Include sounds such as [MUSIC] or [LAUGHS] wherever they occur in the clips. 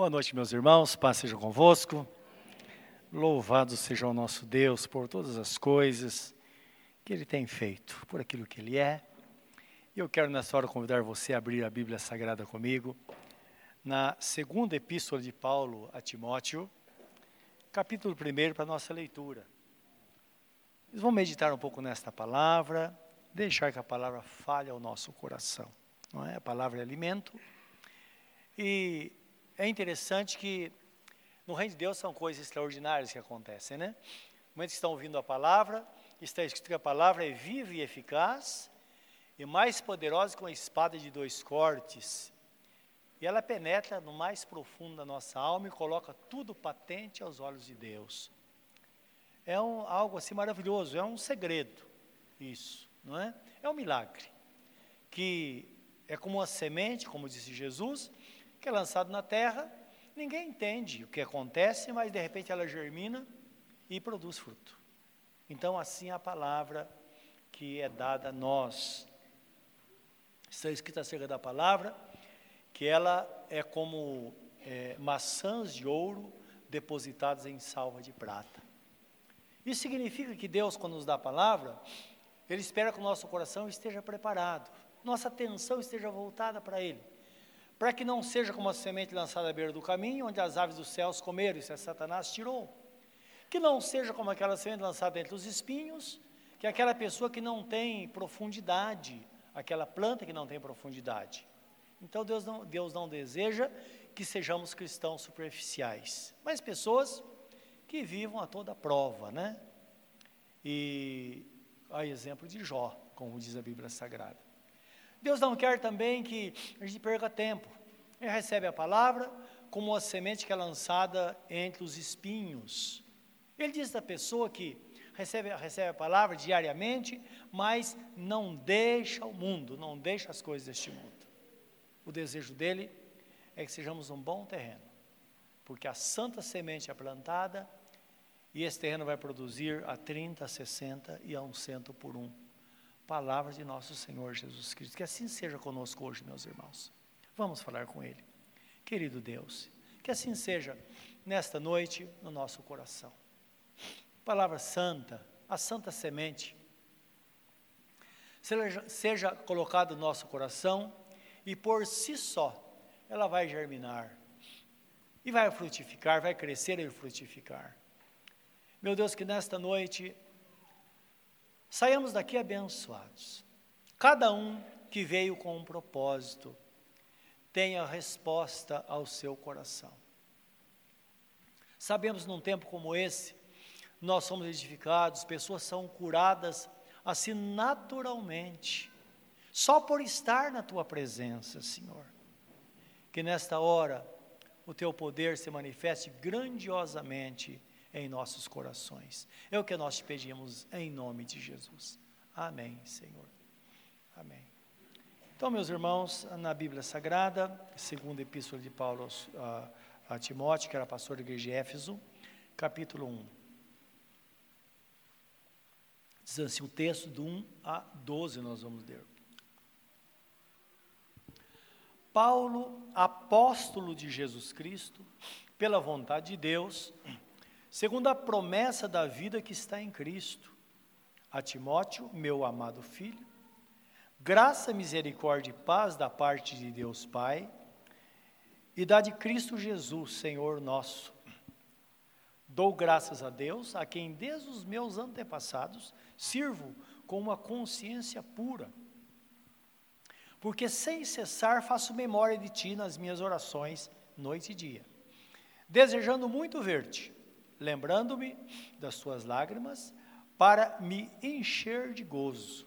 Boa noite, meus irmãos, paz seja convosco. Louvado seja o nosso Deus por todas as coisas que Ele tem feito, por aquilo que Ele é. E eu quero nessa hora convidar você a abrir a Bíblia Sagrada comigo, na segunda epístola de Paulo a Timóteo, capítulo 1 para a nossa leitura. Vamos meditar um pouco nesta palavra, deixar que a palavra fale ao nosso coração. Não é? A palavra é alimento. E é interessante que no reino de Deus são coisas extraordinárias que acontecem, né? Que estão ouvindo a palavra, está escrito que a palavra é viva e eficaz e mais poderosa que uma espada de dois cortes. E ela penetra no mais profundo da nossa alma e coloca tudo patente aos olhos de Deus. É um, algo assim maravilhoso, é um segredo isso, não é? É um milagre que é como uma semente, como disse Jesus, que é lançado na terra, ninguém entende o que acontece, mas de repente ela germina e produz fruto. Então, assim é a palavra que é dada a nós. Está escrito acerca da palavra que ela é como é, maçãs de ouro depositadas em salva de prata. Isso significa que Deus, quando nos dá a palavra, Ele espera que o nosso coração esteja preparado, nossa atenção esteja voltada para Ele para que não seja como a semente lançada à beira do caminho, onde as aves dos céus comeram, isso é Satanás tirou. Que não seja como aquela semente lançada entre os espinhos, que é aquela pessoa que não tem profundidade, aquela planta que não tem profundidade. Então Deus não, Deus não deseja que sejamos cristãos superficiais, mas pessoas que vivam a toda prova, né? E a exemplo de Jó, como diz a Bíblia Sagrada. Deus não quer também que a gente perca tempo. Ele recebe a palavra como uma semente que é lançada entre os espinhos. Ele diz da pessoa que recebe, recebe a palavra diariamente, mas não deixa o mundo, não deixa as coisas deste mundo. O desejo dele é que sejamos um bom terreno, porque a santa semente é plantada e esse terreno vai produzir a 30, a 60 e a um cento por um palavra de nosso Senhor Jesus Cristo. Que assim seja conosco hoje, meus irmãos. Vamos falar com Ele. Querido Deus, que assim seja nesta noite no nosso coração. Palavra santa, a santa semente, seja, seja colocada no nosso coração e por si só ela vai germinar e vai frutificar, vai crescer e frutificar. Meu Deus, que nesta noite Saiamos daqui abençoados. Cada um que veio com um propósito tenha resposta ao seu coração. Sabemos num tempo como esse, nós somos edificados, pessoas são curadas assim naturalmente, só por estar na tua presença, Senhor. Que nesta hora o teu poder se manifeste grandiosamente em nossos corações. É o que nós te pedimos em nome de Jesus. Amém, Senhor. Amém. Então, meus irmãos, na Bíblia Sagrada, segunda epístola de Paulo a, a Timóteo, que era pastor da igreja de Éfeso, capítulo 1. Diz assim o texto do 1 a 12, nós vamos ler. Paulo, apóstolo de Jesus Cristo, pela vontade de Deus, segundo a promessa da vida que está em Cristo. A Timóteo, meu amado filho, graça, misericórdia e paz da parte de Deus Pai e da de Cristo Jesus, Senhor nosso. Dou graças a Deus, a quem desde os meus antepassados sirvo com uma consciência pura. Porque sem cessar faço memória de ti nas minhas orações, noite e dia, desejando muito ver-te lembrando-me das suas lágrimas, para me encher de gozo,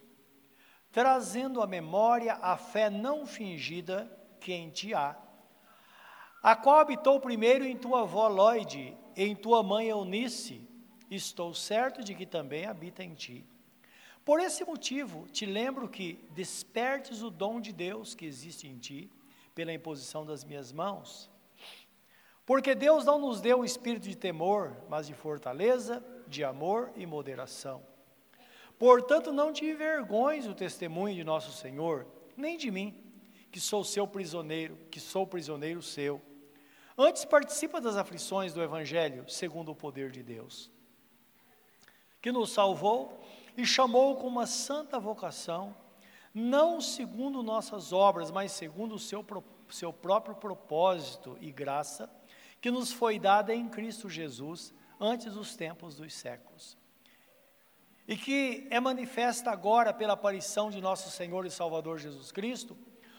trazendo à memória a fé não fingida que em ti há, a qual habitou primeiro em tua avó Lloyd, em tua mãe Eunice, estou certo de que também habita em ti. Por esse motivo, te lembro que despertes o dom de Deus que existe em ti, pela imposição das minhas mãos. Porque Deus não nos deu o espírito de temor, mas de fortaleza, de amor e moderação. Portanto, não te envergonhes o testemunho de nosso Senhor, nem de mim, que sou seu prisioneiro, que sou prisioneiro seu. Antes participa das aflições do Evangelho, segundo o poder de Deus, que nos salvou e chamou com uma santa vocação, não segundo nossas obras, mas segundo o seu, seu próprio propósito e graça, que nos foi dada em Cristo Jesus antes dos tempos dos séculos. E que é manifesta agora pela aparição de nosso Senhor e Salvador Jesus Cristo,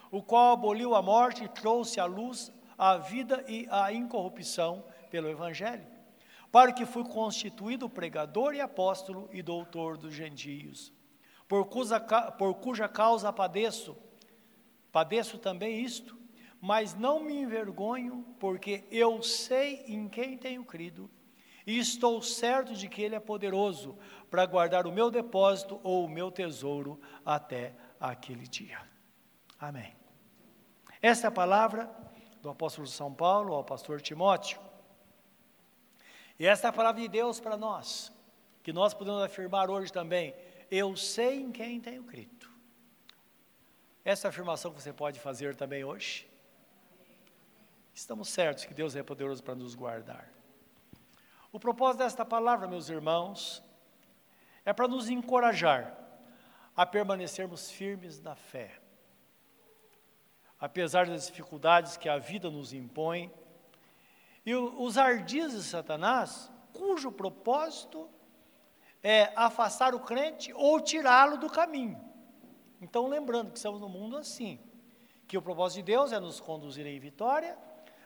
o qual aboliu a morte e trouxe à luz a vida e a incorrupção pelo Evangelho, para que fui constituído pregador e apóstolo e doutor dos gentios, por cuja, por cuja causa padeço, padeço também isto, mas não me envergonho, porque eu sei em quem tenho crido, e estou certo de que Ele é poderoso para guardar o meu depósito ou o meu tesouro até aquele dia. Amém. Esta é a palavra do apóstolo São Paulo ao pastor Timóteo. E esta é a palavra de Deus para nós, que nós podemos afirmar hoje também: eu sei em quem tenho crido. Essa afirmação que você pode fazer também hoje. Estamos certos que Deus é poderoso para nos guardar. O propósito desta palavra, meus irmãos, é para nos encorajar a permanecermos firmes na fé. Apesar das dificuldades que a vida nos impõe, e os ardis de Satanás, cujo propósito é afastar o crente ou tirá-lo do caminho. Então, lembrando que estamos no mundo assim, que o propósito de Deus é nos conduzir em vitória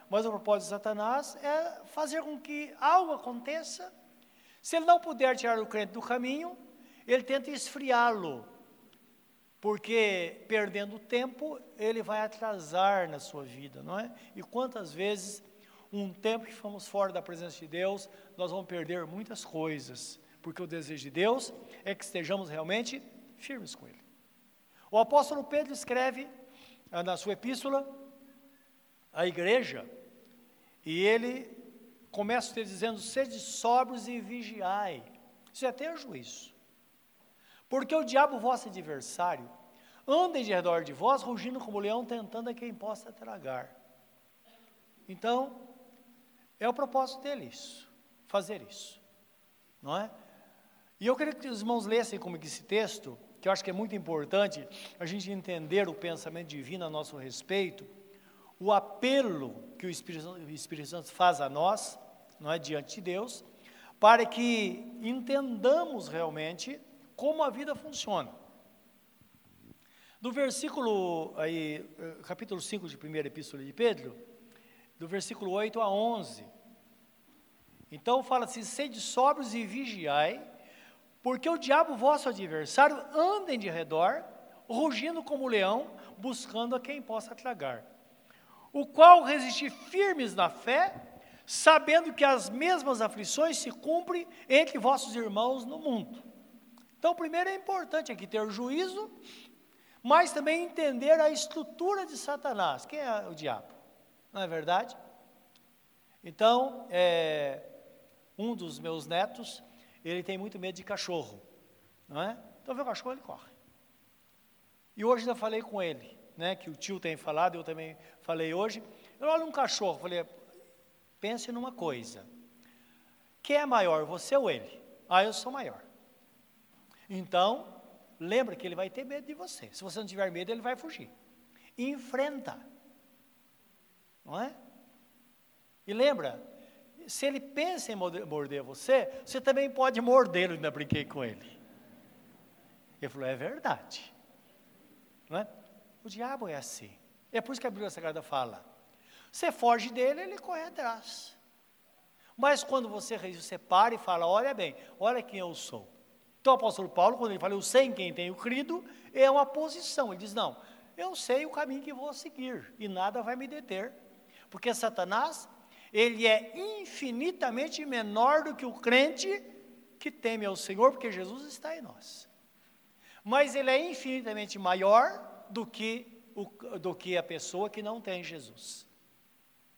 mas o propósito de Satanás é fazer com que algo aconteça. Se ele não puder tirar o crente do caminho, ele tenta esfriá-lo, porque perdendo tempo, ele vai atrasar na sua vida, não é? E quantas vezes, um tempo que fomos fora da presença de Deus, nós vamos perder muitas coisas, porque o desejo de Deus é que estejamos realmente firmes com Ele. O apóstolo Pedro escreve na sua epístola à igreja, e ele começa ter dizendo: sede sóbrios e vigiai. Isso é ter juízo. Porque o diabo, vosso adversário, anda de redor de vós, rugindo como leão, tentando a quem possa tragar. Então, é o propósito dele isso, fazer isso. Não é? E eu queria que os irmãos lessem comigo esse texto, que eu acho que é muito importante a gente entender o pensamento divino a nosso respeito o apelo que o Espírito, o Espírito Santo faz a nós, não é diante de Deus, para que entendamos realmente como a vida funciona. Do versículo, aí, capítulo 5 de 1 Epístola de Pedro, do versículo 8 a 11. Então fala assim: sede sóbrios e vigiai, porque o diabo, vosso adversário, anda em de redor, rugindo como leão, buscando a quem possa tragar o qual resistir firmes na fé, sabendo que as mesmas aflições se cumprem entre vossos irmãos no mundo. Então, primeiro é importante aqui ter juízo, mas também entender a estrutura de Satanás. Quem é o diabo? Não é verdade? Então, é, um dos meus netos, ele tem muito medo de cachorro, não é? Então, vê o cachorro, ele corre. E hoje eu falei com ele né, que o tio tem falado, eu também falei hoje. Eu olho um cachorro, falei, pense numa coisa. Quem é maior, você ou ele? Ah, eu sou maior. Então, lembra que ele vai ter medo de você. Se você não tiver medo, ele vai fugir. E enfrenta. Não é? E lembra, se ele pensa em morder você, você também pode mordê-lo, ainda brinquei com ele. Ele falou, é verdade. Não é? O diabo é assim. É por isso que a Bíblia Sagrada fala. Você foge dele, ele corre atrás. Mas quando você você para e fala, olha bem, olha quem eu sou. Então o apóstolo Paulo, quando ele fala, eu sei em quem tenho crido, é uma posição. Ele diz, não, eu sei o caminho que vou seguir e nada vai me deter. Porque Satanás, ele é infinitamente menor do que o crente que teme ao Senhor, porque Jesus está em nós. Mas ele é infinitamente maior do que, o, do que a pessoa que não tem Jesus.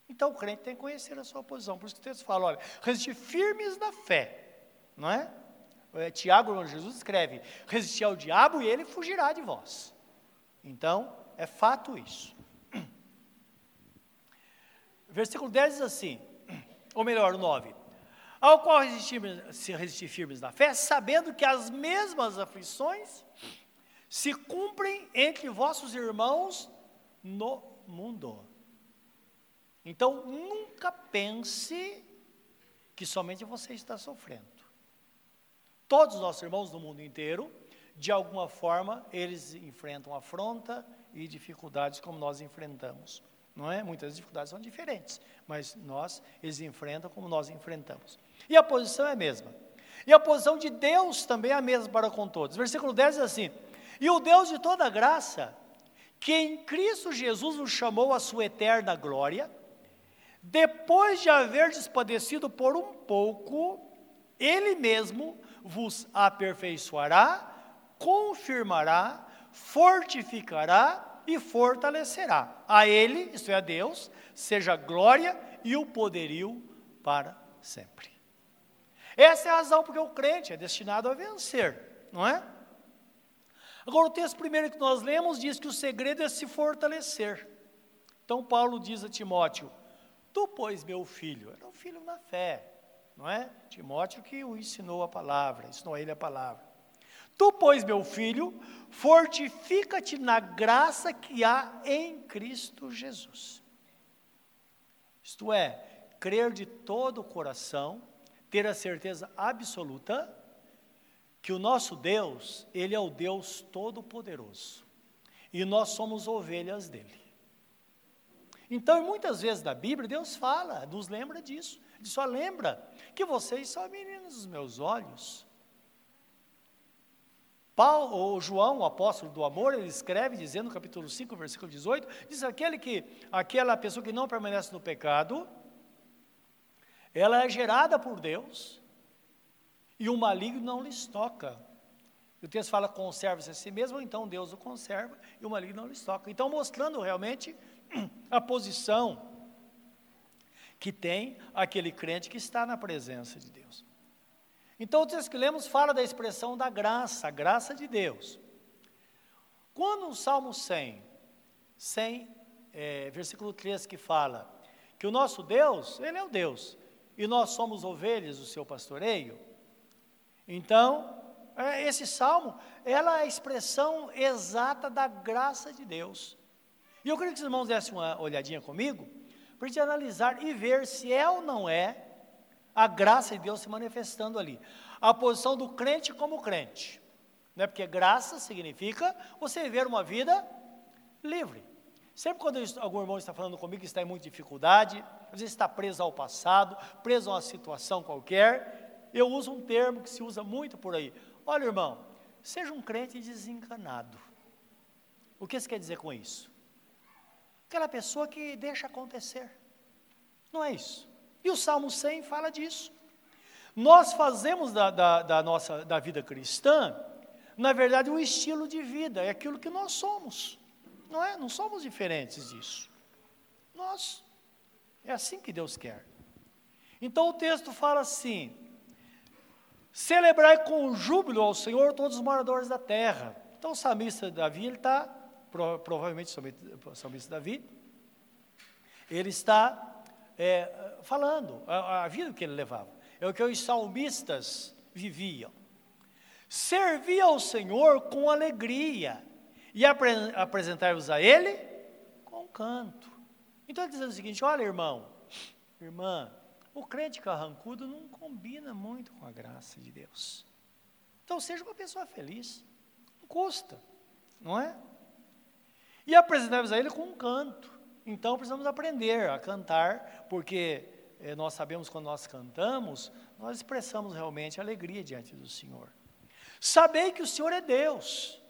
Então o crente tem que conhecer a sua posição. Por isso que o texto fala: olha, resistir firmes na fé, não é? é Tiago, Jesus escreve: resistir ao diabo e ele fugirá de vós. Então, é fato isso. [CLEARS THROAT] versículo 10 diz assim, [CLEARS THROAT] ou melhor, o 9. Ao qual resistir, se resistir firmes na fé, sabendo que as mesmas aflições se cumprem entre vossos irmãos no mundo. Então, nunca pense que somente você está sofrendo. Todos os nossos irmãos do mundo inteiro, de alguma forma, eles enfrentam afronta e dificuldades como nós enfrentamos. Não é? Muitas dificuldades são diferentes, mas nós eles enfrentam como nós enfrentamos. E a posição é a mesma. E a posição de Deus também é a mesma para com todos. Versículo 10 diz assim: E o Deus de toda graça, que em Cristo Jesus nos chamou à sua eterna glória, depois de haver despadecido por um pouco, Ele mesmo vos aperfeiçoará, confirmará, fortificará e fortalecerá. A Ele, isto é, a Deus, seja a glória e o poderio para sempre. Essa é a razão porque o crente é destinado a vencer, não é? Agora, o texto primeiro que nós lemos diz que o segredo é se fortalecer. Então, Paulo diz a Timóteo: Tu, pois, meu filho, era um filho na fé, não é? Timóteo que o ensinou a palavra, ensinou a ele a palavra. Tu, pois, meu filho, fortifica-te na graça que há em Cristo Jesus. Isto é, crer de todo o coração, ter a certeza absoluta que o nosso Deus, Ele é o Deus Todo-Poderoso. E nós somos ovelhas dele. Então, muitas vezes na Bíblia, Deus fala, nos lembra disso. Ele só lembra que vocês são meninos dos meus olhos. Paulo, ou João, o apóstolo do amor, ele escreve dizendo no capítulo 5, versículo 18, diz aquele que aquela pessoa que não permanece no pecado, ela é gerada por Deus e o maligno não lhes toca. O texto fala conserva-se a si mesmo, então Deus o conserva e o maligno não lhes toca. Então mostrando realmente [CLEARS THROAT] a posição que tem aquele crente que está na presença de Deus. Então, o texto que lemos fala da expressão da graça, a graça de Deus. Quando o Salmo 100, 100 é, versículo 3, que fala que o nosso Deus, Ele é o Deus, e nós somos ovelhas do seu pastoreio, então, é, esse salmo, ela é a expressão exata da graça de Deus. E eu queria que os irmãos dessem uma olhadinha comigo, para a gente analisar e ver se é ou não é a graça de Deus se manifestando ali. A posição do crente como crente. Né? Porque graça significa você viver uma vida livre. Sempre quando algum irmão está falando comigo que está em muita dificuldade, às vezes está preso ao passado, preso a uma situação qualquer, eu uso um termo que se usa muito por aí. Olha, irmão, seja um crente desencanado. O que você quer dizer com isso? Aquela pessoa que deixa acontecer. Não é isso. E o Salmo 100 fala disso. Nós fazemos da, da, da, nossa da vida cristã, na verdade, um estilo de vida, é aquilo que nós somos. Não é? Não somos diferentes disso. Nós. É assim que Deus quer. Então o texto fala assim: celebrai com júbilo ao Senhor todos os moradores da terra. Então o salmista Davi, ele está pro, provavelmente o salmista Davi, ele está é, falando a, a vida que ele levava. É o que os salmistas viviam. Servia ao Senhor com alegria e apre, apresentar-vos a Ele com canto. Então ele diz o seguinte: olha, irmão, irmã, o crente carrancudo não combina muito com a graça de Deus. Então seja uma pessoa feliz, não custa, não é? E apresentamos a Ele com um canto. Então precisamos aprender a cantar, porque eh, nós sabemos quando nós cantamos, nós expressamos realmente alegria diante do Senhor. Sabei que o Senhor é Deus.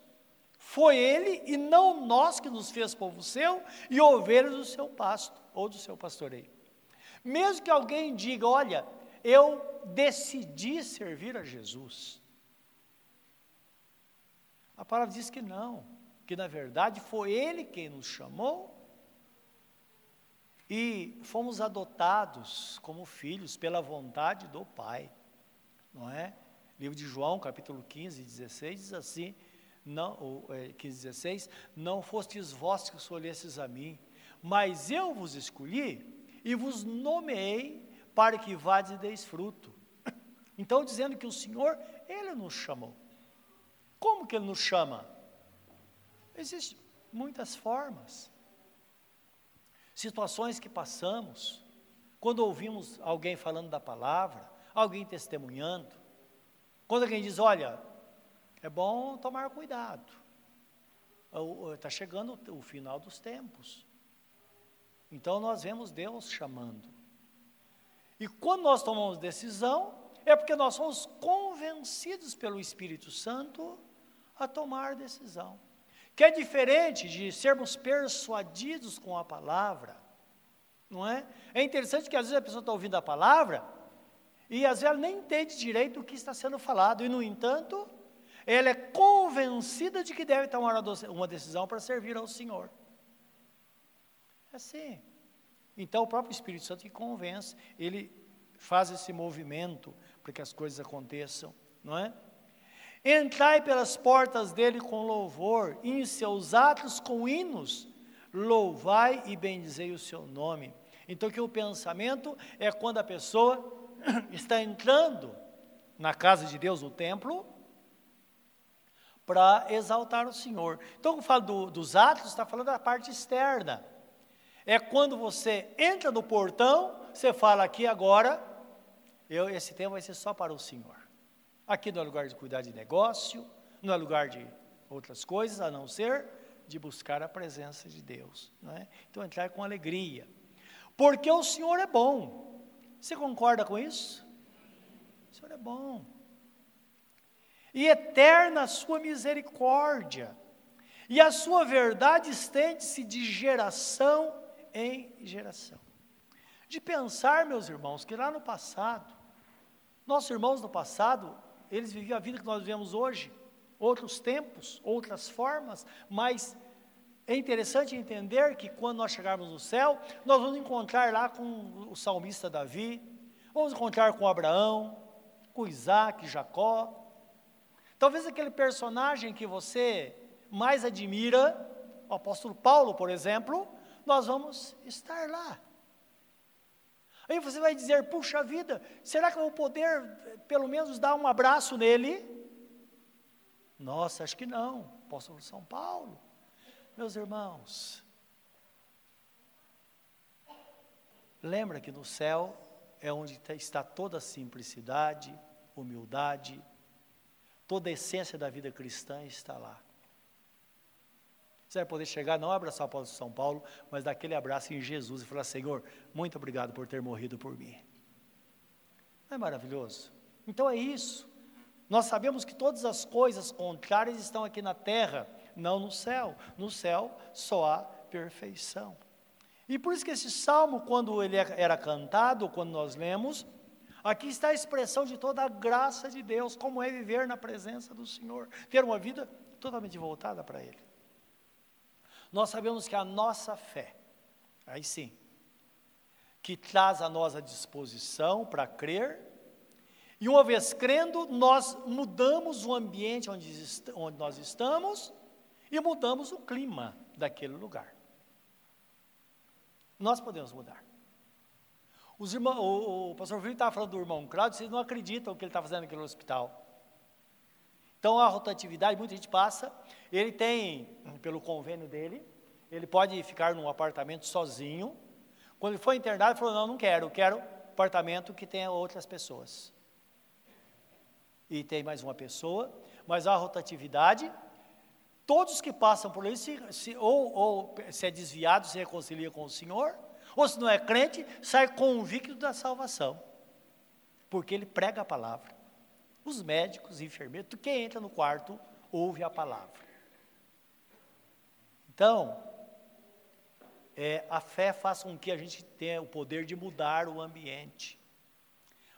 Foi Ele e não nós que nos fez povo seu e ovelhas do seu pasto ou do seu pastoreio. Mesmo que alguém diga, olha, eu decidi servir a Jesus. A palavra diz que não que na verdade foi Ele quem nos chamou e fomos adotados como filhos pela vontade do Pai, não é? Livro de João, capítulo 15, 16, diz assim, não, 15, 16, é, não fostes vós que escolhestes a mim, mas eu vos escolhi e vos nomeei para que vades e deis fruto. Então, dizendo que o Senhor, Ele nos chamou. Como que Ele nos chama? Existem muitas formas. Situações que passamos, quando ouvimos alguém falando da palavra, alguém testemunhando, quando alguém diz, olha, é bom tomar cuidado, está chegando o final dos tempos. Então nós vemos Deus chamando. E quando nós tomamos decisão, é porque nós somos convencidos pelo Espírito Santo a tomar decisão. Que é diferente de sermos persuadidos com a palavra, não é? É interessante que às vezes a pessoa está ouvindo a palavra e às vezes ela nem entende direito o que está sendo falado, e no entanto, ela é convencida de que deve tomar uma decisão para servir ao Senhor. É assim. Então o próprio Espírito Santo que convence, ele faz esse movimento para que as coisas aconteçam, não é? Entrai pelas portas dele com louvor, e em seus atos com hinos, louvai e bendizei o seu nome. Então que o pensamento é quando a pessoa [CLEARS THROAT] está entrando na casa de Deus, no templo, para exaltar o Senhor. Então, quando falo do, dos atos, está falando da parte externa. É quando você entra no portão, você fala aqui agora, eu, esse tempo vai ser só para o Senhor. Aqui não é lugar de cuidar de negócio, não é lugar de outras coisas, a não ser de buscar a presença de Deus. Não é? Então, entrar com alegria. Porque o Senhor é bom. Você concorda com isso? O Senhor é bom. E eterna a sua misericórdia. E a sua verdade estende-se de geração em geração. De pensar, meus irmãos, que lá no passado, nossos irmãos no passado, eles viviam a vida que nós vivemos hoje, outros tempos, outras formas, mas é interessante entender que quando nós chegarmos no céu, nós vamos encontrar lá com o salmista Davi, vamos encontrar com Abraão, com Isaac, Jacó. Talvez aquele personagem que você mais admira, o apóstolo Paulo, por exemplo, nós vamos estar lá. Aí você vai dizer: puxa vida, será que eu vou poder, pelo menos, dar um abraço nele? Nossa, acho que não. Apóstolo São Paulo. Meus irmãos, lembra que no céu é onde está toda a simplicidade, humildade, toda a essência da vida cristã está lá. Você vai poder chegar, não abraçar o apóstolo São Paulo, mas dar aquele abraço em Jesus e falar: Senhor, muito obrigado por ter morrido por mim. Não é maravilhoso? Então é isso. Nós sabemos que todas as coisas contrárias estão aqui na terra, não no céu. No céu só há perfeição. E por isso que esse salmo, quando ele é, era cantado, quando nós lemos, aqui está a expressão de toda a graça de Deus, como é viver na presença do Senhor, ter uma vida totalmente voltada para Ele. Nós sabemos que a nossa fé, aí sim, que traz a nós a disposição para crer, e uma vez crendo, nós mudamos o ambiente onde, onde nós estamos e mudamos o clima daquele lugar. Nós podemos mudar. Os o, o pastor Filipe estava falando do irmão Cláudio, vocês não acreditam o que ele está fazendo naquele hospital. Então a rotatividade, muita gente passa, ele tem, pelo convênio dele, ele pode ficar num apartamento sozinho. Quando ele foi internado, ele falou: Não, não quero, quero apartamento que tenha outras pessoas. E tem mais uma pessoa, mas a rotatividade, todos que passam por isso, se, se, ou, ou se é desviado, se reconcilia com o Senhor, ou se não é crente, sai convicto da salvação, porque ele prega a palavra. Os médicos, enfermeiros, quem entra no quarto ouve a palavra. Então, é, a fé faz com que a gente tenha o poder de mudar o ambiente.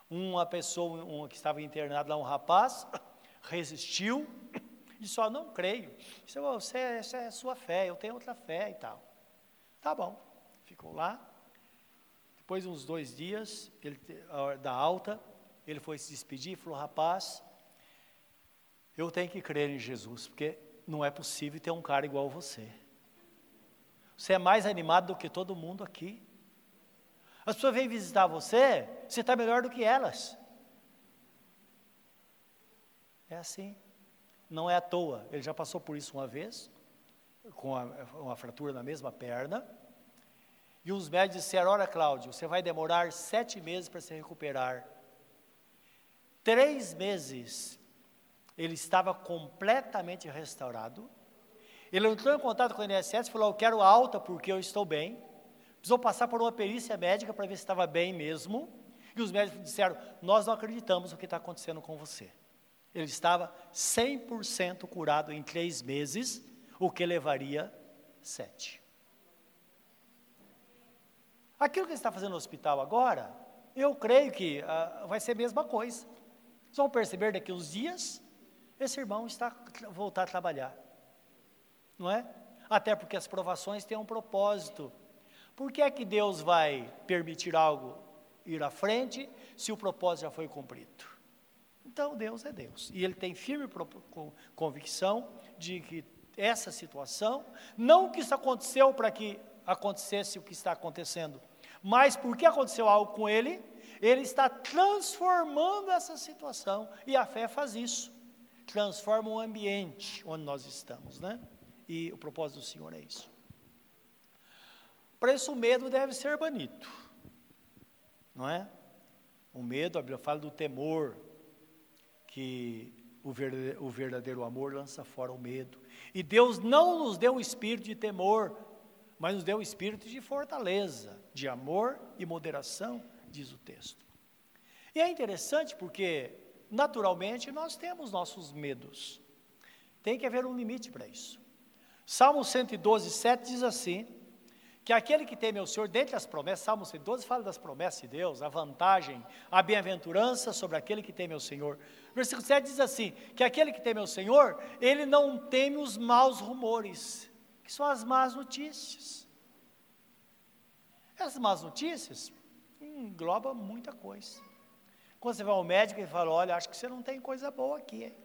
Uma pessoa uma que estava internada lá, um rapaz, [COUGHS] resistiu, disse: oh, Não creio. Disse, oh, você, essa é a sua fé, eu tenho outra fé e tal. Tá bom, ficou lá. Depois de uns dois dias, ele, da alta, ele foi se despedir e falou: Rapaz, eu tenho que crer em Jesus, porque não é possível ter um cara igual você. Você é mais animado do que todo mundo aqui. As pessoas vêm visitar você, você está melhor do que elas. É assim. Não é à toa. Ele já passou por isso uma vez, com uma fratura na mesma perna. E os médicos disseram: Olha, Cláudio, você vai demorar sete meses para se recuperar. Três meses ele estava completamente restaurado. Ele entrou em contato com o INSS e falou: Eu quero alta porque eu estou bem. Precisou passar por uma perícia médica para ver se estava bem mesmo. E os médicos disseram: Nós não acreditamos no que está acontecendo com você. Ele estava 100% curado em três meses, o que levaria sete. Aquilo que ele está fazendo no hospital agora, eu creio que uh, vai ser a mesma coisa. Vocês vão perceber daqui uns dias, esse irmão está voltar a trabalhar. Não é? Até porque as provações têm um propósito. Por que é que Deus vai permitir algo ir à frente se o propósito já foi cumprido? Então Deus é Deus. E ele tem firme convicção de que essa situação, não que isso aconteceu para que acontecesse o que está acontecendo, mas porque aconteceu algo com ele, ele está transformando essa situação. E a fé faz isso. Transforma o ambiente onde nós estamos, né? E o propósito do Senhor é isso. Para isso o medo deve ser banido. Não é? O medo, a Bíblia fala do temor, que o verdadeiro, amor lança fora o medo. E Deus não nos deu um espírito de temor, mas nos deu um espírito de fortaleza, de amor e moderação, diz o texto. E é interessante porque, naturalmente, nós temos nossos medos. Tem que haver um limite para isso. Salmo 112, 7 diz assim: que aquele que teme ao Senhor, dentre as promessas, Salmo 112 fala das promessas de Deus, a vantagem, a bem-aventurança sobre aquele que teme ao Senhor. Versículo 7 diz assim: que aquele que teme ao Senhor, ele não teme os maus rumores, que são as más notícias. Essas más notícias englobam muita coisa. Quando você vai ao médico e fala, olha, acho que você não tem coisa boa aqui, hein?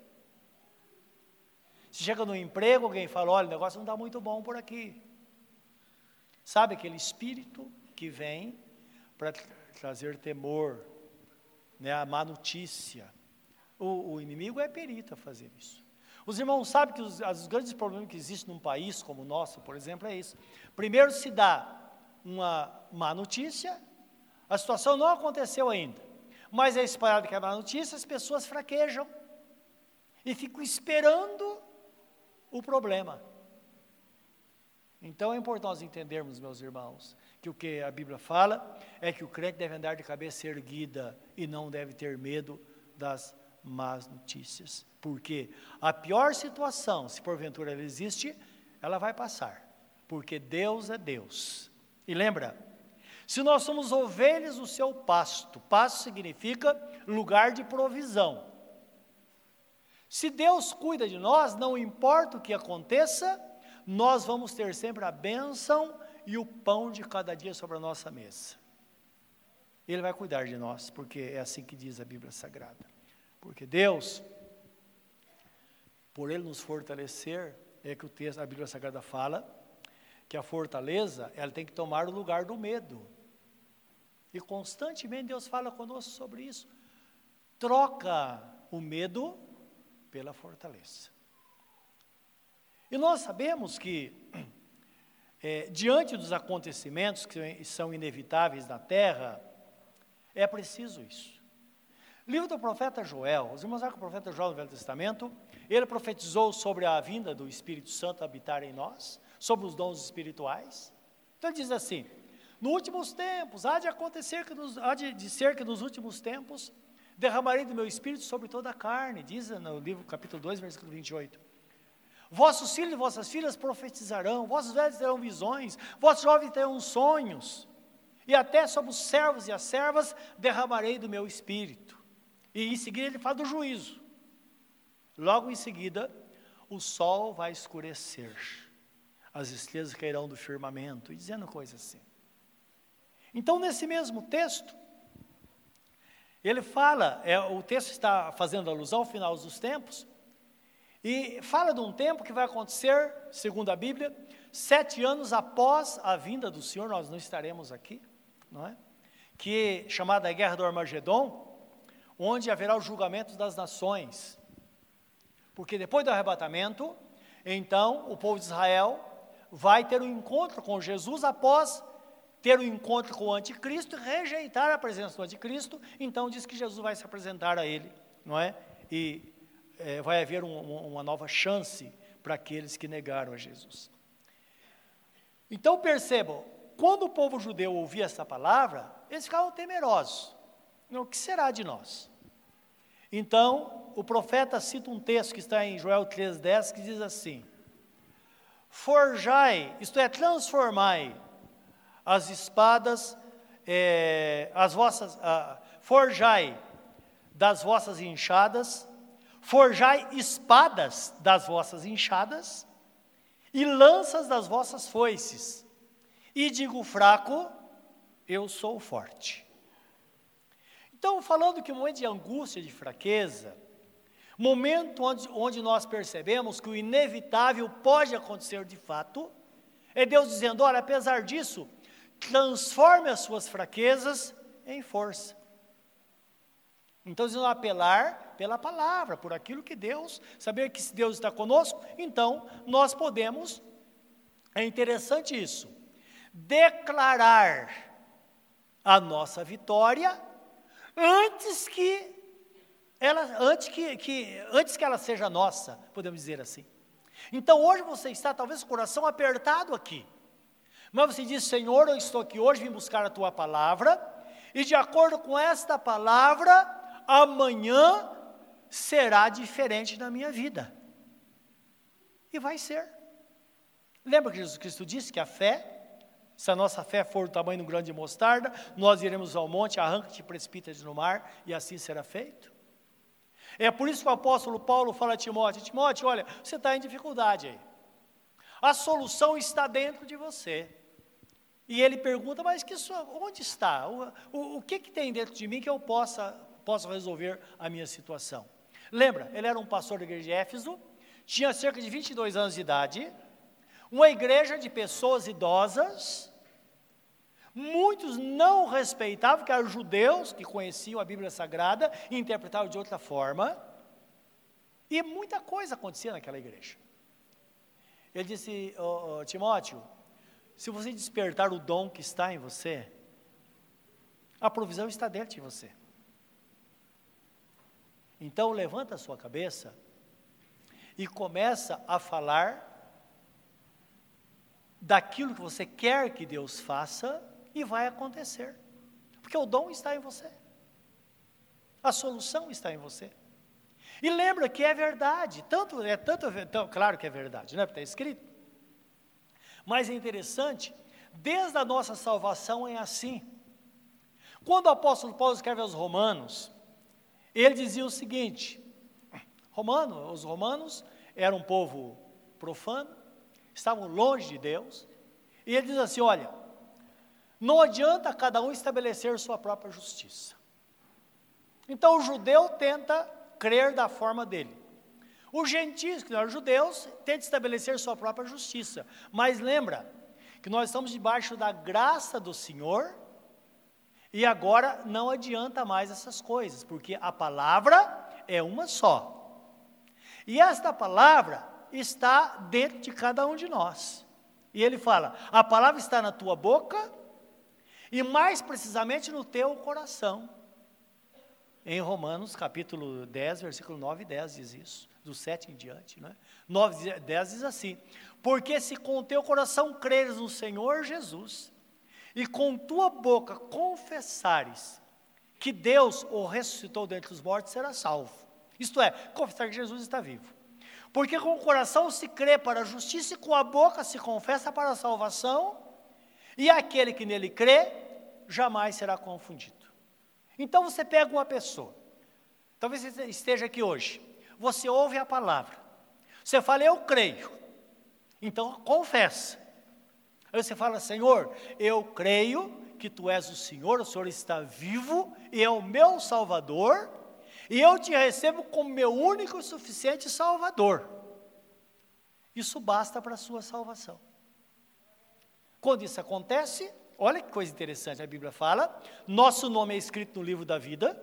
Você chega no emprego, alguém fala, olha, o negócio não está muito bom por aqui. Sabe aquele espírito que vem para trazer temor, né, a má notícia. O, o, inimigo é perito a fazer isso. Os irmãos sabem que os, os grandes problemas que existem num país como o nosso, por exemplo, é isso. Primeiro se dá uma má notícia, a situação não aconteceu ainda, mas é espalhado que é má notícia, as pessoas fraquejam e ficam esperando o problema. Então é importante nós entendermos, meus irmãos, que o que a Bíblia fala é que o crente deve andar de cabeça erguida e não deve ter medo das más notícias. Porque a pior situação, se porventura ela existe, ela vai passar. Porque Deus é Deus. E lembra, se nós somos ovelhas do seu pasto, pasto significa lugar de provisão. Se Deus cuida de nós, não importa o que aconteça, nós vamos ter sempre a bênção e o pão de cada dia sobre a nossa mesa. Ele vai cuidar de nós, porque é assim que diz a Bíblia Sagrada. Porque Deus, por Ele nos fortalecer, é que o texto, a Bíblia Sagrada fala, que a fortaleza, ela tem que tomar o lugar do medo. E constantemente Deus fala conosco sobre isso. Troca o medo pela fortaleza. E nós sabemos que, é, [CLEARS THROAT] diante dos acontecimentos que são inevitáveis na terra, é preciso isso. Livro do profeta Joel, os irmãos sabem o profeta Joel no Velho Testamento, ele profetizou sobre a vinda do Espírito Santo habitar em nós, sobre os dons espirituais. Então ele diz assim: nos últimos tempos, há de acontecer que nos, há de ser que nos últimos tempos derramarei do meu espírito sobre toda a carne, diz no livro capítulo 2, versículo 28. Vossos filhos e vossas filhas profetizarão, vossos velhos terão visões, vossos jovens terão sonhos, e até sobre os servos e as servas derramarei do meu espírito. E em seguida ele fala do juízo. Logo em seguida, o sol vai escurecer, as estrelas cairão do firmamento, e dizendo coisas assim. Então, nesse mesmo texto, ele fala, é, o texto está fazendo alusão ao final dos tempos, e fala de um tempo que vai acontecer, segundo a Bíblia, sete anos após a vinda do Senhor, nós não estaremos aqui, não é? que chamada Guerra do Armagedon, onde haverá o julgamento das nações. Porque depois do arrebatamento, então o povo de Israel vai ter um encontro com Jesus após ter o um encontro com o anticristo e rejeitar a presença do anticristo, então diz que Jesus vai se apresentar a ele, não é? E é, vai haver um, uma nova chance para aqueles que negaram a Jesus. Então percebam, quando o povo judeu ouvia essa palavra, eles ficavam temerosos. O que será de nós? Então, o profeta cita um texto que está em Joel 3,10 que diz assim: Forjai, isto é, transformai as espadas, é, as vossas, ah, forjai das vossas enxadas, forjai espadas das vossas enxadas e lanças das vossas foices. E digo fraco, eu sou forte. Então, falando que o momento de angústia, de fraqueza, momento onde, onde nós percebemos que o inevitável pode acontecer de fato, é Deus dizendo: olha, apesar disso, transforme as suas fraquezas em força. Então, eles vão apelar pela palavra, por aquilo que Deus, saber que se Deus está conosco, então nós podemos, é interessante isso, declarar a nossa vitória antes que ela, antes que, que, antes que ela seja nossa, podemos dizer assim. Então hoje você está talvez com o coração apertado aqui. Mas você diz, Senhor, eu estou aqui hoje, vim buscar a tua palavra, e de acordo com esta palavra, amanhã será diferente na minha vida. E vai ser. Lembra que Jesus Cristo disse que a fé se a nossa fé for do tamanho de um grão de mostarda, nós iremos ao monte, arranca-te precipita-te no mar, e assim será feito. É por isso que o apóstolo Paulo fala a Timóteo: Timóteo, olha, você está em dificuldade aí. A solução está dentro de você. E ele pergunta, mas que onde está? O, o, o que, que tem dentro de mim que eu possa, possa resolver a minha situação? Lembra, ele era um pastor da igreja de Éfeso, tinha cerca de 22 anos de idade, uma igreja de pessoas idosas, Muitos não respeitavam, que eram judeus que conheciam a Bíblia Sagrada e interpretavam de outra forma. E muita coisa acontecia naquela igreja. Ele disse, oh, oh, Timóteo, se você despertar o dom que está em você, a provisão está dentro de você. Então levanta a sua cabeça e começa a falar daquilo que você quer que Deus faça e vai acontecer. Porque o dom está em você. A solução está em você. E lembra que é verdade, tanto é tanto, então, claro que é verdade, não é está escrito. Mas é interessante, desde a nossa salvação é assim. Quando o apóstolo Paulo escreve aos Romanos, ele dizia o seguinte: Romano, os romanos eram um povo profano, estavam longe de Deus, e ele diz assim: olha, não adianta cada um estabelecer sua própria justiça. Então o judeu tenta crer da forma dele. Os gentios, que não eram judeus, tentam estabelecer sua própria justiça. Mas lembra que nós estamos debaixo da graça do Senhor e agora não adianta mais essas coisas, porque a palavra é uma só. E esta palavra está dentro de cada um de nós. E ele fala: a palavra está na tua boca e mais precisamente no teu coração. Em Romanos capítulo 10, versículo 9 e 10 diz isso, do 7 em diante. Né? 9 e 10 diz assim: Porque se com teu coração creres no Senhor Jesus, e com tua boca confessares que Deus o ressuscitou dentre os mortos, será salvo. Isto é, confessar que Jesus está vivo. Porque com o coração se crê para a justiça e com a boca se confessa para a salvação. E aquele que nele crê, jamais será confundido. Então você pega uma pessoa, talvez você esteja aqui hoje, você ouve a palavra, você fala, eu creio, então confessa. Aí você fala, Senhor, eu creio que tu és o Senhor, o Senhor está vivo e é o meu Salvador, e eu te recebo como meu único e suficiente Salvador. Isso basta para a sua salvação. Quando isso acontece, olha que coisa interessante, a Bíblia fala: nosso nome é escrito no livro da vida,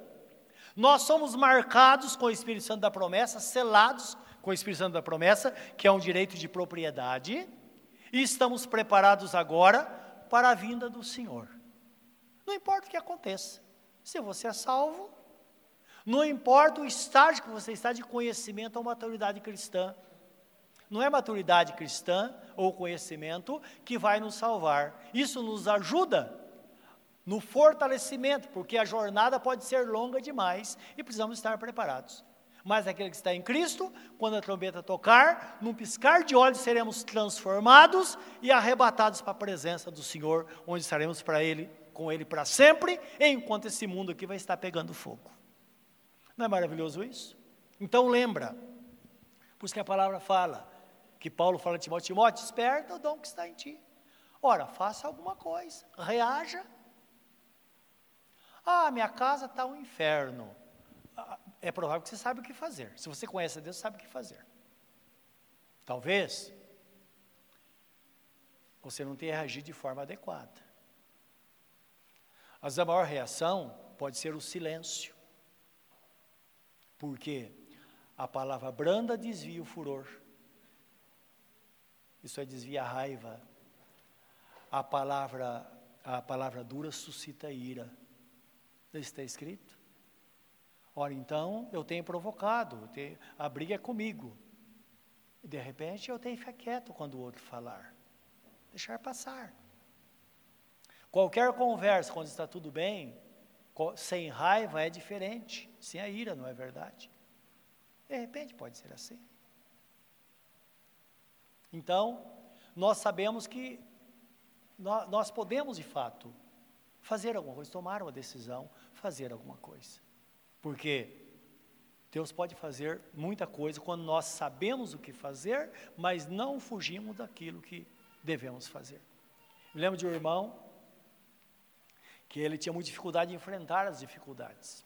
nós somos marcados com o Espírito Santo da promessa, selados com o Espírito Santo da promessa, que é um direito de propriedade, e estamos preparados agora para a vinda do Senhor. Não importa o que aconteça, se você é salvo, não importa o estágio que você está de conhecimento ou maturidade cristã, não é maturidade cristã ou conhecimento que vai nos salvar. Isso nos ajuda no fortalecimento, porque a jornada pode ser longa demais e precisamos estar preparados. Mas aquele que está em Cristo, quando a trombeta tocar, num piscar de olhos seremos transformados e arrebatados para a presença do Senhor, onde estaremos para Ele, com Ele para sempre, enquanto esse mundo aqui vai estar pegando fogo. Não é maravilhoso isso? Então lembra, por isso que a palavra fala, que Paulo fala a Timóteo, Timóteo, desperta o dom que está em ti. Ora, faça alguma coisa, reaja. Ah, minha casa está um inferno. Ah, é provável que você saiba o que fazer. Se você conhece a Deus, sabe o que fazer. Talvez você não tenha reagido de forma adequada. Mas a maior reação pode ser o silêncio. Porque a palavra branda desvia o furor. Isso é desvia a raiva. A palavra, a palavra dura suscita ira. Isso está escrito. Ora, então, eu tenho provocado, eu tenho, a briga é comigo. De repente, eu tenho que ficar quieto quando o outro falar. Deixar passar. Qualquer conversa, quando está tudo bem, sem raiva é diferente, sem a ira, não é verdade? De repente pode ser assim. Então, nós sabemos que nós, podemos, de fato, fazer alguma coisa, tomar uma decisão, fazer alguma coisa. Porque Deus pode fazer muita coisa quando nós sabemos o que fazer, mas não fugimos daquilo que devemos fazer. Me lembro de um irmão que ele tinha muita dificuldade de enfrentar as dificuldades.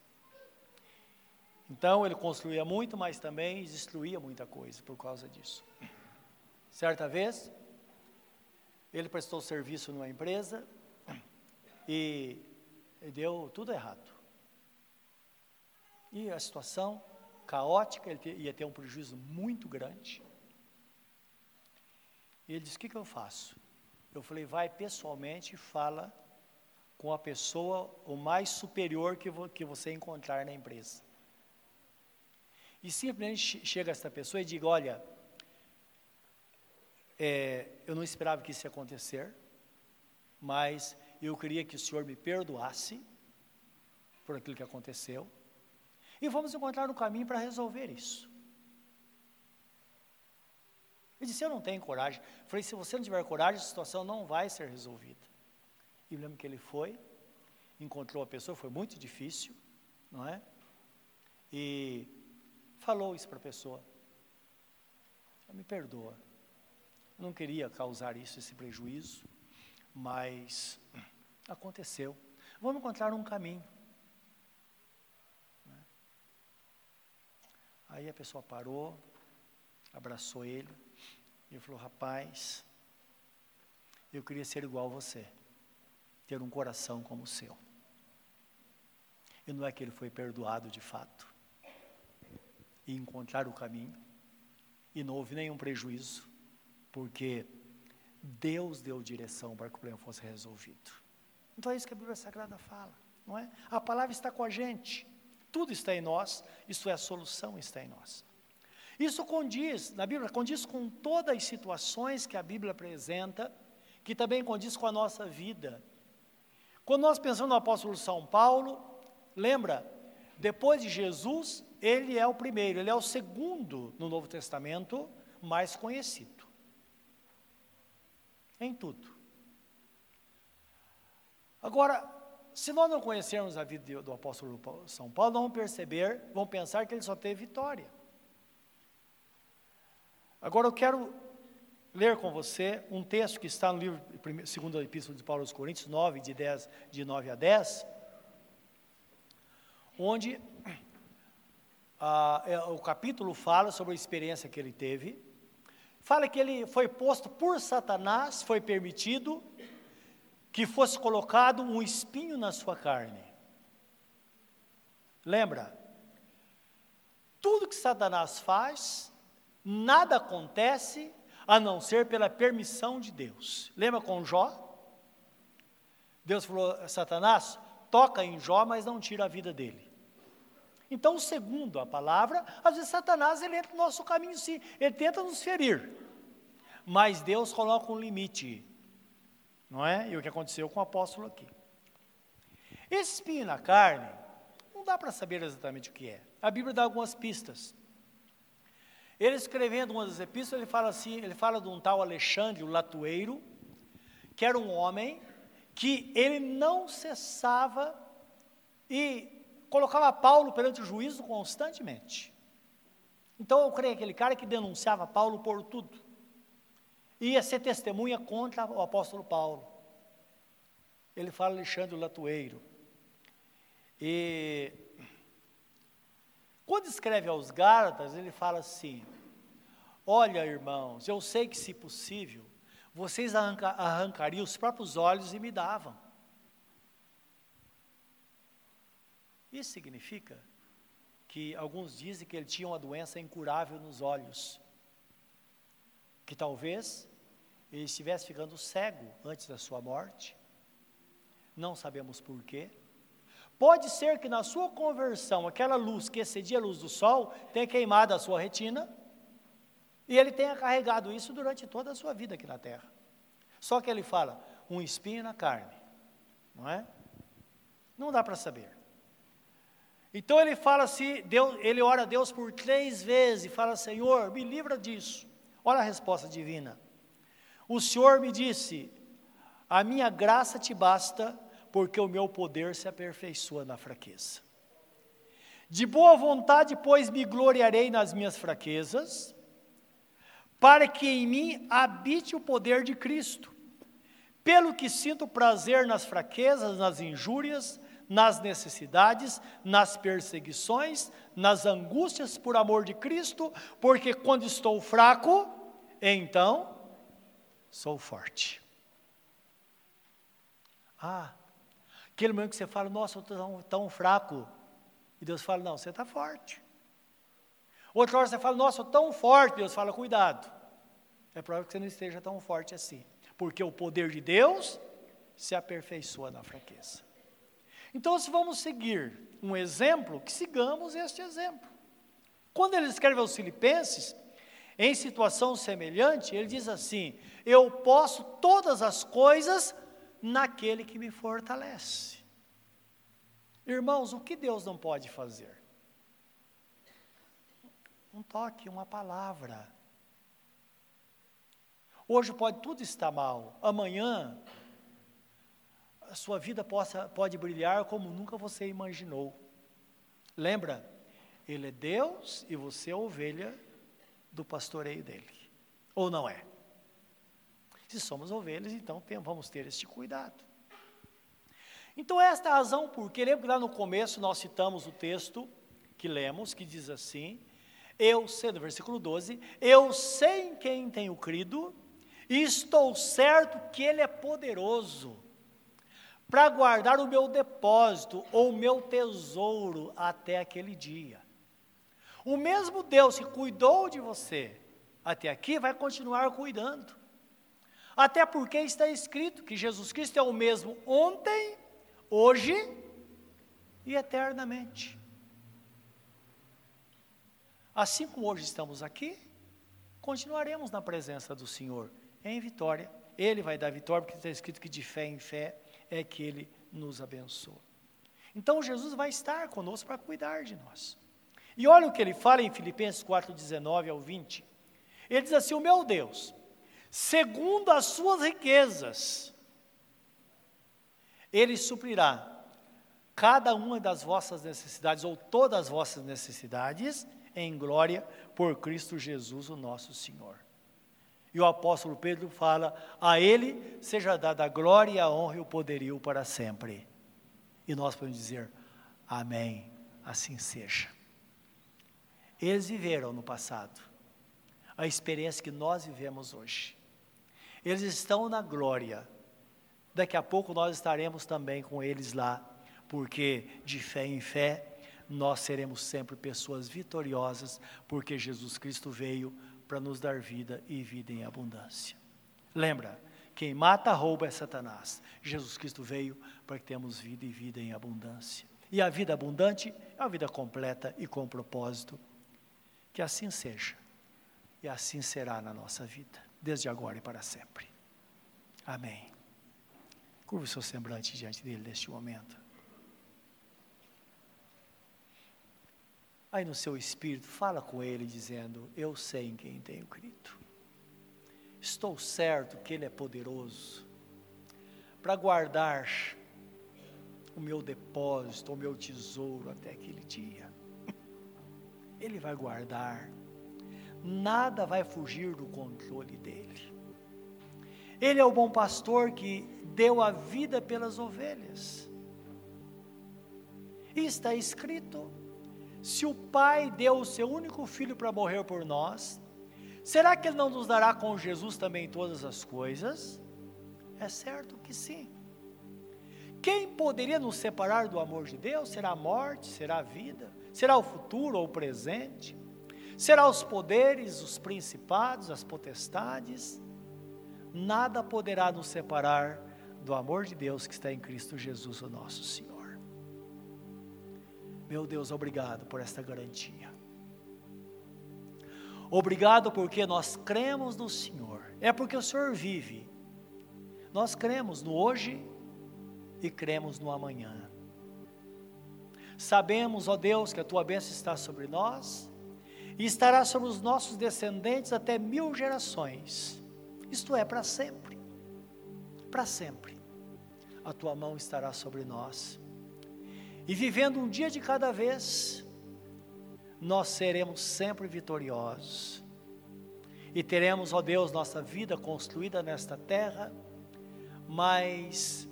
Então ele construía muito, mas também destruía muita coisa por causa disso. Certa vez, ele prestou serviço numa empresa e deu tudo errado. E a situação caótica, ele ia ter um prejuízo muito grande. E ele disse: O que, que eu faço? Eu falei: Vai pessoalmente e fala com a pessoa o mais superior que, vo, que você encontrar na empresa. E simplesmente chega essa pessoa e diga: Olha, é, eu não esperava que isso ia acontecer, mas eu queria que o Senhor me perdoasse por aquilo que aconteceu, e vamos encontrar um caminho para resolver isso. Ele disse: Eu não tenho coragem. Eu falei: Se você não tiver coragem, a situação não vai ser resolvida. E lembro que ele foi, encontrou a pessoa, foi muito difícil, não é? E falou isso para a pessoa: Me perdoa não queria causar isso, esse prejuízo, mas aconteceu. Vamos encontrar um caminho. Aí a pessoa parou, abraçou ele e falou: Rapaz, eu queria ser igual a você, ter um coração como o seu. E não é que ele foi perdoado de fato, e encontrar o caminho, e não houve nenhum prejuízo porque Deus deu direção para que o problema fosse resolvido. Então é isso que a Bíblia Sagrada fala, não é? A palavra está com a gente, tudo está em nós, isso é a solução está em nós. Isso condiz, na Bíblia, condiz com todas as situações que a Bíblia apresenta, que também condiz com a nossa vida. Quando nós pensamos no apóstolo São Paulo, lembra, depois de Jesus, ele é o primeiro, ele é o segundo no Novo Testamento mais conhecido em tudo. Agora, se nós não conhecermos a vida do apóstolo São Paulo, vamos perceber, vamos pensar que ele só teve vitória. Agora eu quero ler com você um texto que está no livro, segundo a Epístola de Paulo aos Coríntios, 9, de, 10, de 9 a 10, onde ah, é, o capítulo fala sobre a experiência que ele teve, fala que ele foi posto por Satanás, foi permitido, que fosse colocado um espinho na sua carne. Lembra? Tudo que Satanás faz, nada acontece a não ser pela permissão de Deus. Lembra com Jó? Deus falou: Satanás, toca em Jó, mas não tira a vida dele. Então, segundo a palavra, às vezes Satanás ele entra no nosso caminho sim, ele tenta nos ferir. Mas Deus coloca um limite. Não é? E o que aconteceu com o apóstolo aqui. Esse espinho na carne, não dá para saber exatamente o que é. A Bíblia dá algumas pistas. Ele escrevendo uma das epístolas, ele fala assim, ele fala de um tal Alexandre, o latueiro, que era um homem que ele não cessava e colocava Paulo perante o juízo constantemente. Então eu creio aquele cara que denunciava Paulo por tudo. Ia ser testemunha contra o apóstolo Paulo. Ele fala Alexandre Latueiro. E quando escreve aos Gálatas, ele fala assim: Olha, irmãos, eu sei que, se possível, vocês arranca, arrancariam os próprios olhos e me davam. Isso significa que alguns dizem que ele tinha uma doença incurável nos olhos, que talvez ele estivesse ficando cego antes da sua morte, não sabemos porquê. Pode ser que na sua conversão, aquela luz que excedia a luz do sol tenha queimado a sua retina, e ele tenha carregado isso durante toda a sua vida aqui na terra. Só que ele fala, um espinho na carne, não é? Não dá para saber. Então ele fala assim, Deus, ele ora a Deus por três vezes e fala: Senhor, me livra disso. Olha a resposta divina. O Senhor me disse: A minha graça te basta, porque o meu poder se aperfeiçoa na fraqueza. De boa vontade, pois, me gloriarei nas minhas fraquezas, para que em mim habite o poder de Cristo. Pelo que sinto prazer nas fraquezas, nas injúrias, nas necessidades, nas perseguições, nas angústias por amor de Cristo, porque quando estou fraco, então sou forte. Ah, aquele momento que você fala, nossa, eu estou tão, tão fraco, e Deus fala, não, você está forte. Outra hora você fala, nossa, eu estou tão forte, Deus fala, cuidado. É provável que você não esteja tão forte assim, porque o poder de Deus se aperfeiçoa na fraqueza. Então, se vamos seguir um exemplo, que sigamos este exemplo. Quando ele escreve aos Filipenses, em situação semelhante, ele diz assim: Eu posso todas as coisas naquele que me fortalece. Irmãos, o que Deus não pode fazer? Um toque, uma palavra. Hoje pode tudo estar mal, amanhã a sua vida possa, pode brilhar como nunca você imaginou. Lembra? Ele é Deus e você é ovelha do pastoreio dele. Ou não é? Se somos ovelhas, então vamos ter este cuidado. Então, esta é a razão porque, lembra que lá no começo nós citamos o texto que lemos, que diz assim: Eu sei, no versículo 12, eu sei em quem tenho crido, e estou certo que Ele é poderoso para guardar o meu depósito ou o meu tesouro até aquele dia. O mesmo Deus que cuidou de você até aqui vai continuar cuidando. Até porque está escrito que Jesus Cristo é o mesmo ontem, hoje e eternamente. Assim como hoje estamos aqui, continuaremos na presença do Senhor em vitória. Ele vai dar vitória, porque está escrito que de fé em fé é que Ele nos abençoa. Então Jesus vai estar conosco para cuidar de nós. E olha o que ele fala em Filipenses 4, 19 ao 20. Ele diz assim: O meu Deus, segundo as suas riquezas, Ele suprirá cada uma das vossas necessidades, ou todas as vossas necessidades, em glória por Cristo Jesus, o nosso Senhor. E o apóstolo Pedro fala: A ele seja dada a glória, a honra e o poderio para sempre. E nós podemos dizer: Amém, assim seja. Eles viveram no passado a experiência que nós vivemos hoje. Eles estão na glória Daqui a pouco nós estaremos também com eles lá, porque de fé em fé nós seremos sempre pessoas vitoriosas, porque Jesus Cristo veio para nos dar vida e vida em abundância. Lembra, quem mata, rouba é Satanás. Jesus Cristo veio para que tenhamos vida e vida em abundância. E a vida abundante é uma vida completa e com propósito. Que assim seja. E assim será na nossa vida, desde agora e para sempre. Amém. Curva o seu semblante diante dele neste momento. Aí no seu espírito, fala com ele dizendo: Eu sei em quem tenho crido. Estou certo que ele é poderoso para guardar o meu depósito, o meu tesouro até aquele dia. [LAUGHS] Ele vai guardar, nada vai fugir do controle dele. Ele é o bom pastor que deu a vida pelas ovelhas. E está escrito: se o Pai deu o seu único filho para morrer por nós, será que Ele não nos dará com Jesus também todas as coisas? É certo que sim. Quem poderia nos separar do amor de Deus? Será a morte? Será a vida? Será o futuro ou o presente? Será os poderes, os principados, as potestades? Nada poderá nos separar do amor de Deus que está em Cristo Jesus, o nosso Senhor. Meu Deus, obrigado por esta garantia. Obrigado porque nós cremos no Senhor. É porque o Senhor vive. Nós cremos no hoje e cremos no amanhã. Sabemos, ó Deus, que a tua bênção está sobre nós e estará sobre os nossos descendentes até mil gerações. Isto é, para sempre. Para sempre. A tua mão estará sobre nós. E vivendo um dia de cada vez, nós seremos sempre vitoriosos. E teremos, ó Deus, nossa vida construída nesta terra, mas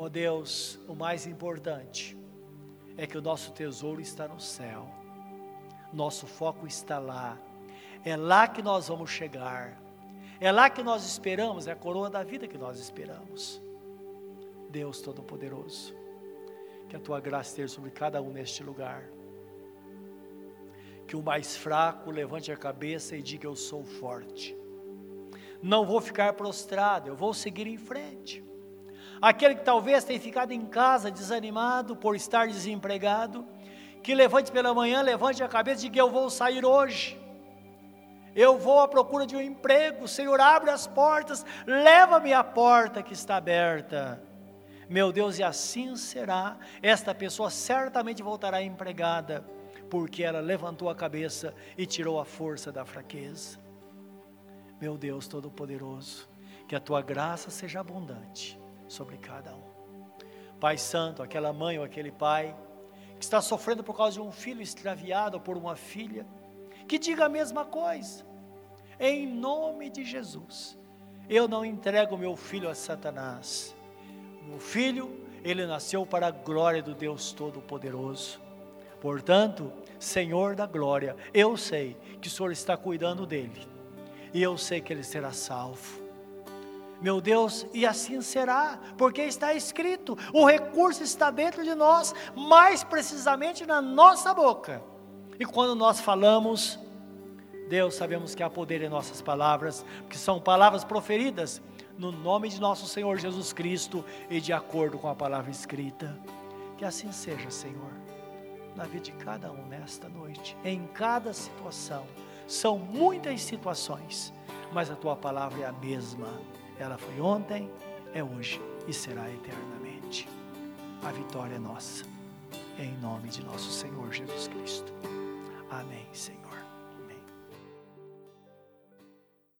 Ó Deus, o mais importante é que o nosso tesouro está no céu, nosso foco está lá, é lá que nós vamos chegar, é lá que nós esperamos, é a coroa da vida que nós esperamos. Deus Todo-Poderoso, que a tua graça esteja sobre cada um neste lugar. Que o mais fraco levante a cabeça e diga: Eu sou forte. Não vou ficar prostrado, eu vou seguir em frente. Aquele que talvez tenha ficado em casa desanimado por estar desempregado, que levante pela manhã, levante a cabeça e diga: Eu vou sair hoje. Eu vou à procura de um emprego. Senhor, abre as portas, leva-me à porta que está aberta. Meu Deus, e assim será. Esta pessoa certamente voltará empregada, porque ela levantou a cabeça e tirou a força da fraqueza. Meu Deus Todo-Poderoso, que a tua graça seja abundante sobre cada um. Pai Santo, aquela mãe ou aquele pai que está sofrendo por causa de um filho extraviado ou por uma filha, que diga a mesma coisa. Em nome de Jesus, eu não entrego meu filho a Satanás. Meu filho, ele nasceu para a glória do Deus Todo-Poderoso. Portanto, Senhor da glória, eu sei que o Senhor está cuidando dele. E eu sei que ele será salvo meu Deus, e assim será, porque está escrito: o recurso está dentro de nós, mais precisamente na nossa boca. E quando nós falamos, Deus, sabemos que há poder em nossas palavras, porque são palavras proferidas no nome de nosso Senhor Jesus Cristo e de acordo com a palavra escrita. Que assim seja, Senhor, na vida de cada um nesta noite, em cada situação. São muitas situações, mas a tua palavra é a mesma ela foi ontem, é hoje e será eternamente. A vitória é nossa. Em nome de nosso Senhor Jesus Cristo. Amém, Senhor.